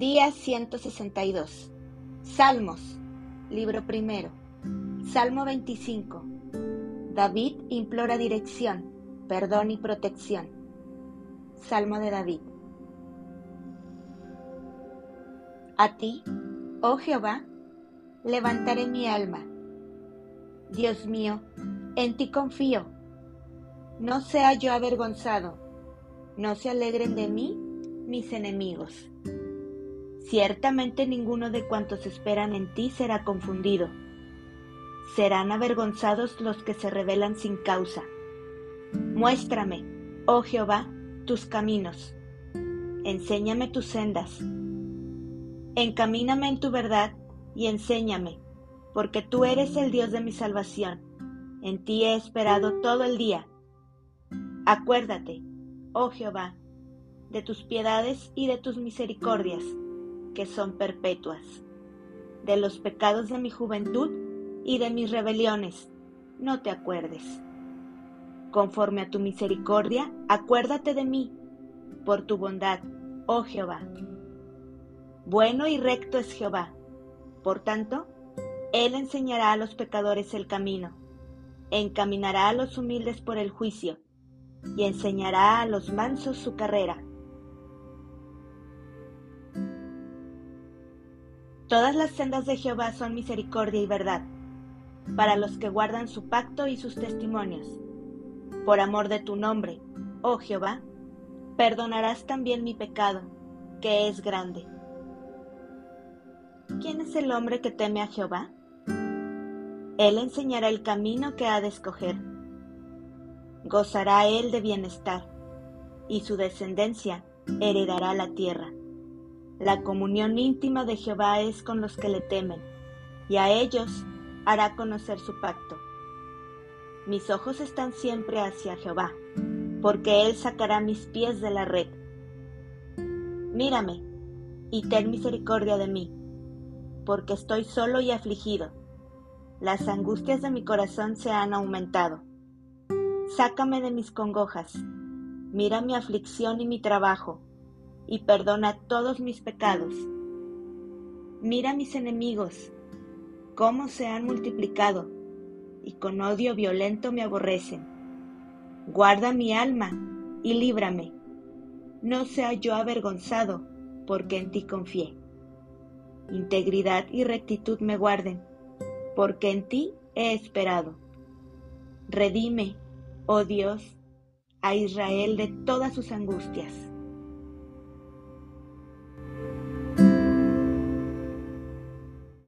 Día 162. Salmos. Libro primero. Salmo 25. David implora dirección, perdón y protección. Salmo de David. A ti, oh Jehová, levantaré mi alma. Dios mío, en ti confío. No sea yo avergonzado, no se alegren de mí mis enemigos. Ciertamente ninguno de cuantos esperan en ti será confundido. Serán avergonzados los que se rebelan sin causa. Muéstrame, oh Jehová, tus caminos. Enséñame tus sendas. Encamíname en tu verdad y enséñame, porque tú eres el Dios de mi salvación. En ti he esperado todo el día. Acuérdate, oh Jehová, de tus piedades y de tus misericordias que son perpetuas, de los pecados de mi juventud y de mis rebeliones, no te acuerdes. Conforme a tu misericordia, acuérdate de mí, por tu bondad, oh Jehová. Bueno y recto es Jehová, por tanto, Él enseñará a los pecadores el camino, encaminará a los humildes por el juicio, y enseñará a los mansos su carrera Todas las sendas de Jehová son misericordia y verdad, para los que guardan su pacto y sus testimonios. Por amor de tu nombre, oh Jehová, perdonarás también mi pecado, que es grande. ¿Quién es el hombre que teme a Jehová? Él enseñará el camino que ha de escoger. Gozará él de bienestar, y su descendencia heredará la tierra. La comunión íntima de Jehová es con los que le temen, y a ellos hará conocer su pacto. Mis ojos están siempre hacia Jehová, porque Él sacará mis pies de la red. Mírame y ten misericordia de mí, porque estoy solo y afligido. Las angustias de mi corazón se han aumentado. Sácame de mis congojas, mira mi aflicción y mi trabajo y perdona todos mis pecados. Mira mis enemigos, cómo se han multiplicado, y con odio violento me aborrecen. Guarda mi alma y líbrame. No sea yo avergonzado, porque en ti confié. Integridad y rectitud me guarden, porque en ti he esperado. Redime, oh Dios, a Israel de todas sus angustias